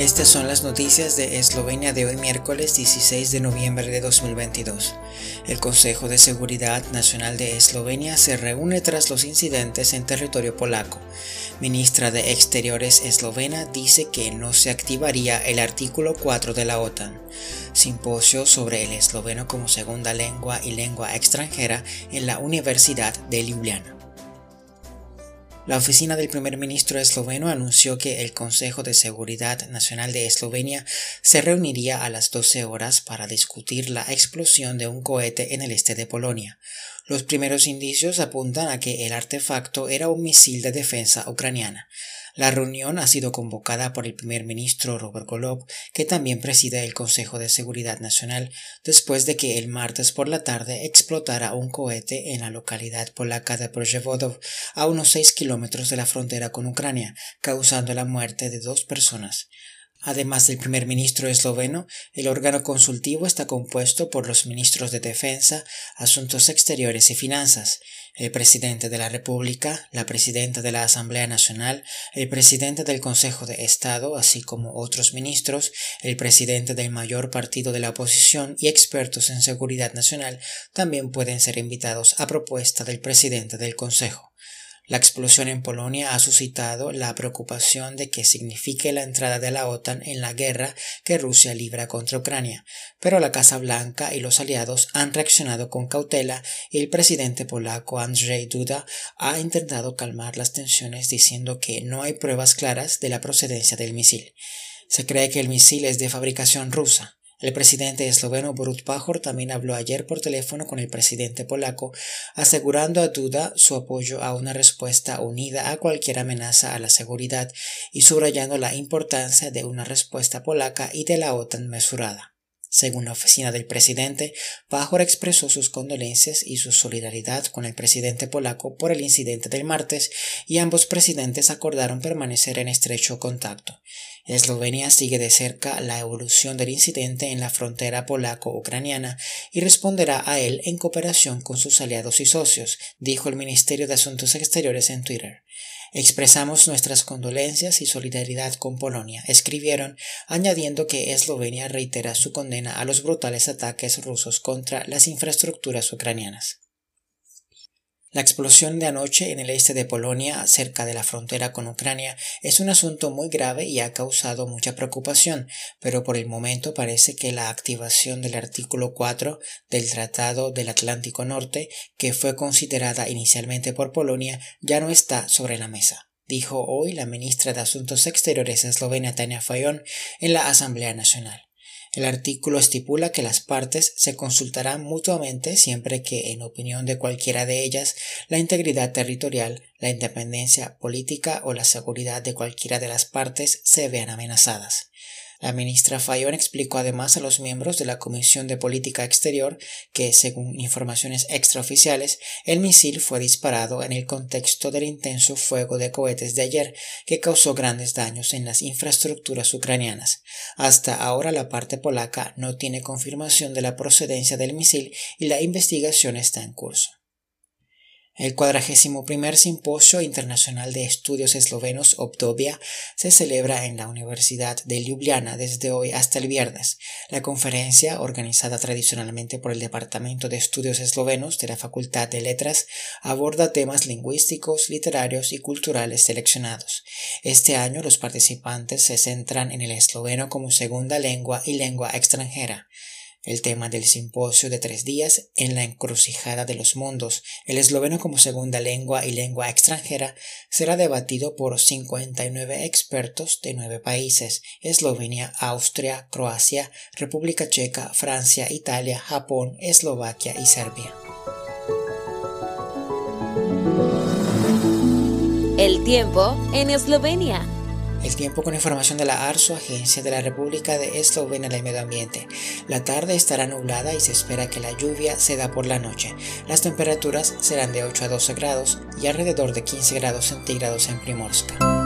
Estas son las noticias de Eslovenia de hoy miércoles 16 de noviembre de 2022. El Consejo de Seguridad Nacional de Eslovenia se reúne tras los incidentes en territorio polaco. Ministra de Exteriores eslovena dice que no se activaría el artículo 4 de la OTAN. Simposio sobre el esloveno como segunda lengua y lengua extranjera en la Universidad de Ljubljana. La oficina del primer ministro esloveno anunció que el Consejo de Seguridad Nacional de Eslovenia se reuniría a las 12 horas para discutir la explosión de un cohete en el este de Polonia. Los primeros indicios apuntan a que el artefacto era un misil de defensa ucraniana. La reunión ha sido convocada por el primer ministro Robert Golob, que también preside el Consejo de Seguridad Nacional, después de que el martes por la tarde explotara un cohete en la localidad polaca de Projevodov, a unos seis kilómetros de la frontera con Ucrania, causando la muerte de dos personas. Además del primer ministro esloveno, el órgano consultivo está compuesto por los ministros de Defensa, Asuntos Exteriores y Finanzas, el presidente de la República, la presidenta de la Asamblea Nacional, el presidente del Consejo de Estado, así como otros ministros, el presidente del mayor partido de la oposición y expertos en seguridad nacional también pueden ser invitados a propuesta del presidente del Consejo. La explosión en Polonia ha suscitado la preocupación de que signifique la entrada de la OTAN en la guerra que Rusia libra contra Ucrania, pero la Casa Blanca y los aliados han reaccionado con cautela y el presidente polaco Andrzej Duda ha intentado calmar las tensiones diciendo que no hay pruebas claras de la procedencia del misil. Se cree que el misil es de fabricación rusa. El presidente esloveno Borut Pajor también habló ayer por teléfono con el presidente polaco, asegurando a Duda su apoyo a una respuesta unida a cualquier amenaza a la seguridad y subrayando la importancia de una respuesta polaca y de la OTAN mesurada. Según la oficina del presidente, Pajor expresó sus condolencias y su solidaridad con el presidente polaco por el incidente del martes y ambos presidentes acordaron permanecer en estrecho contacto. Eslovenia sigue de cerca la evolución del incidente en la frontera polaco-ucraniana y responderá a él en cooperación con sus aliados y socios, dijo el Ministerio de Asuntos Exteriores en Twitter. Expresamos nuestras condolencias y solidaridad con Polonia, escribieron, añadiendo que Eslovenia reitera su condena a los brutales ataques rusos contra las infraestructuras ucranianas. La explosión de anoche en el este de Polonia, cerca de la frontera con Ucrania, es un asunto muy grave y ha causado mucha preocupación, pero por el momento parece que la activación del artículo 4 del Tratado del Atlántico Norte, que fue considerada inicialmente por Polonia, ya no está sobre la mesa dijo hoy la ministra de Asuntos Exteriores eslovena Tania Fayon en la Asamblea Nacional. El artículo estipula que las partes se consultarán mutuamente siempre que, en opinión de cualquiera de ellas, la integridad territorial, la independencia política o la seguridad de cualquiera de las partes se vean amenazadas. La ministra Fayón explicó además a los miembros de la Comisión de Política Exterior que, según informaciones extraoficiales, el misil fue disparado en el contexto del intenso fuego de cohetes de ayer que causó grandes daños en las infraestructuras ucranianas. Hasta ahora la parte polaca no tiene confirmación de la procedencia del misil y la investigación está en curso. El cuadragésimo primer Simposio Internacional de Estudios Eslovenos Obdobia se celebra en la Universidad de Ljubljana desde hoy hasta el viernes. La conferencia, organizada tradicionalmente por el Departamento de Estudios Eslovenos de la Facultad de Letras, aborda temas lingüísticos, literarios y culturales seleccionados. Este año los participantes se centran en el esloveno como segunda lengua y lengua extranjera. El tema del simposio de tres días en la encrucijada de los mundos, el esloveno como segunda lengua y lengua extranjera, será debatido por 59 expertos de nueve países, Eslovenia, Austria, Croacia, República Checa, Francia, Italia, Japón, Eslovaquia y Serbia. El tiempo en Eslovenia. El tiempo con información de la ARSO, Agencia de la República de Eslovenia del Medio Ambiente. La tarde estará nublada y se espera que la lluvia se da por la noche. Las temperaturas serán de 8 a 12 grados y alrededor de 15 grados centígrados en Primorska.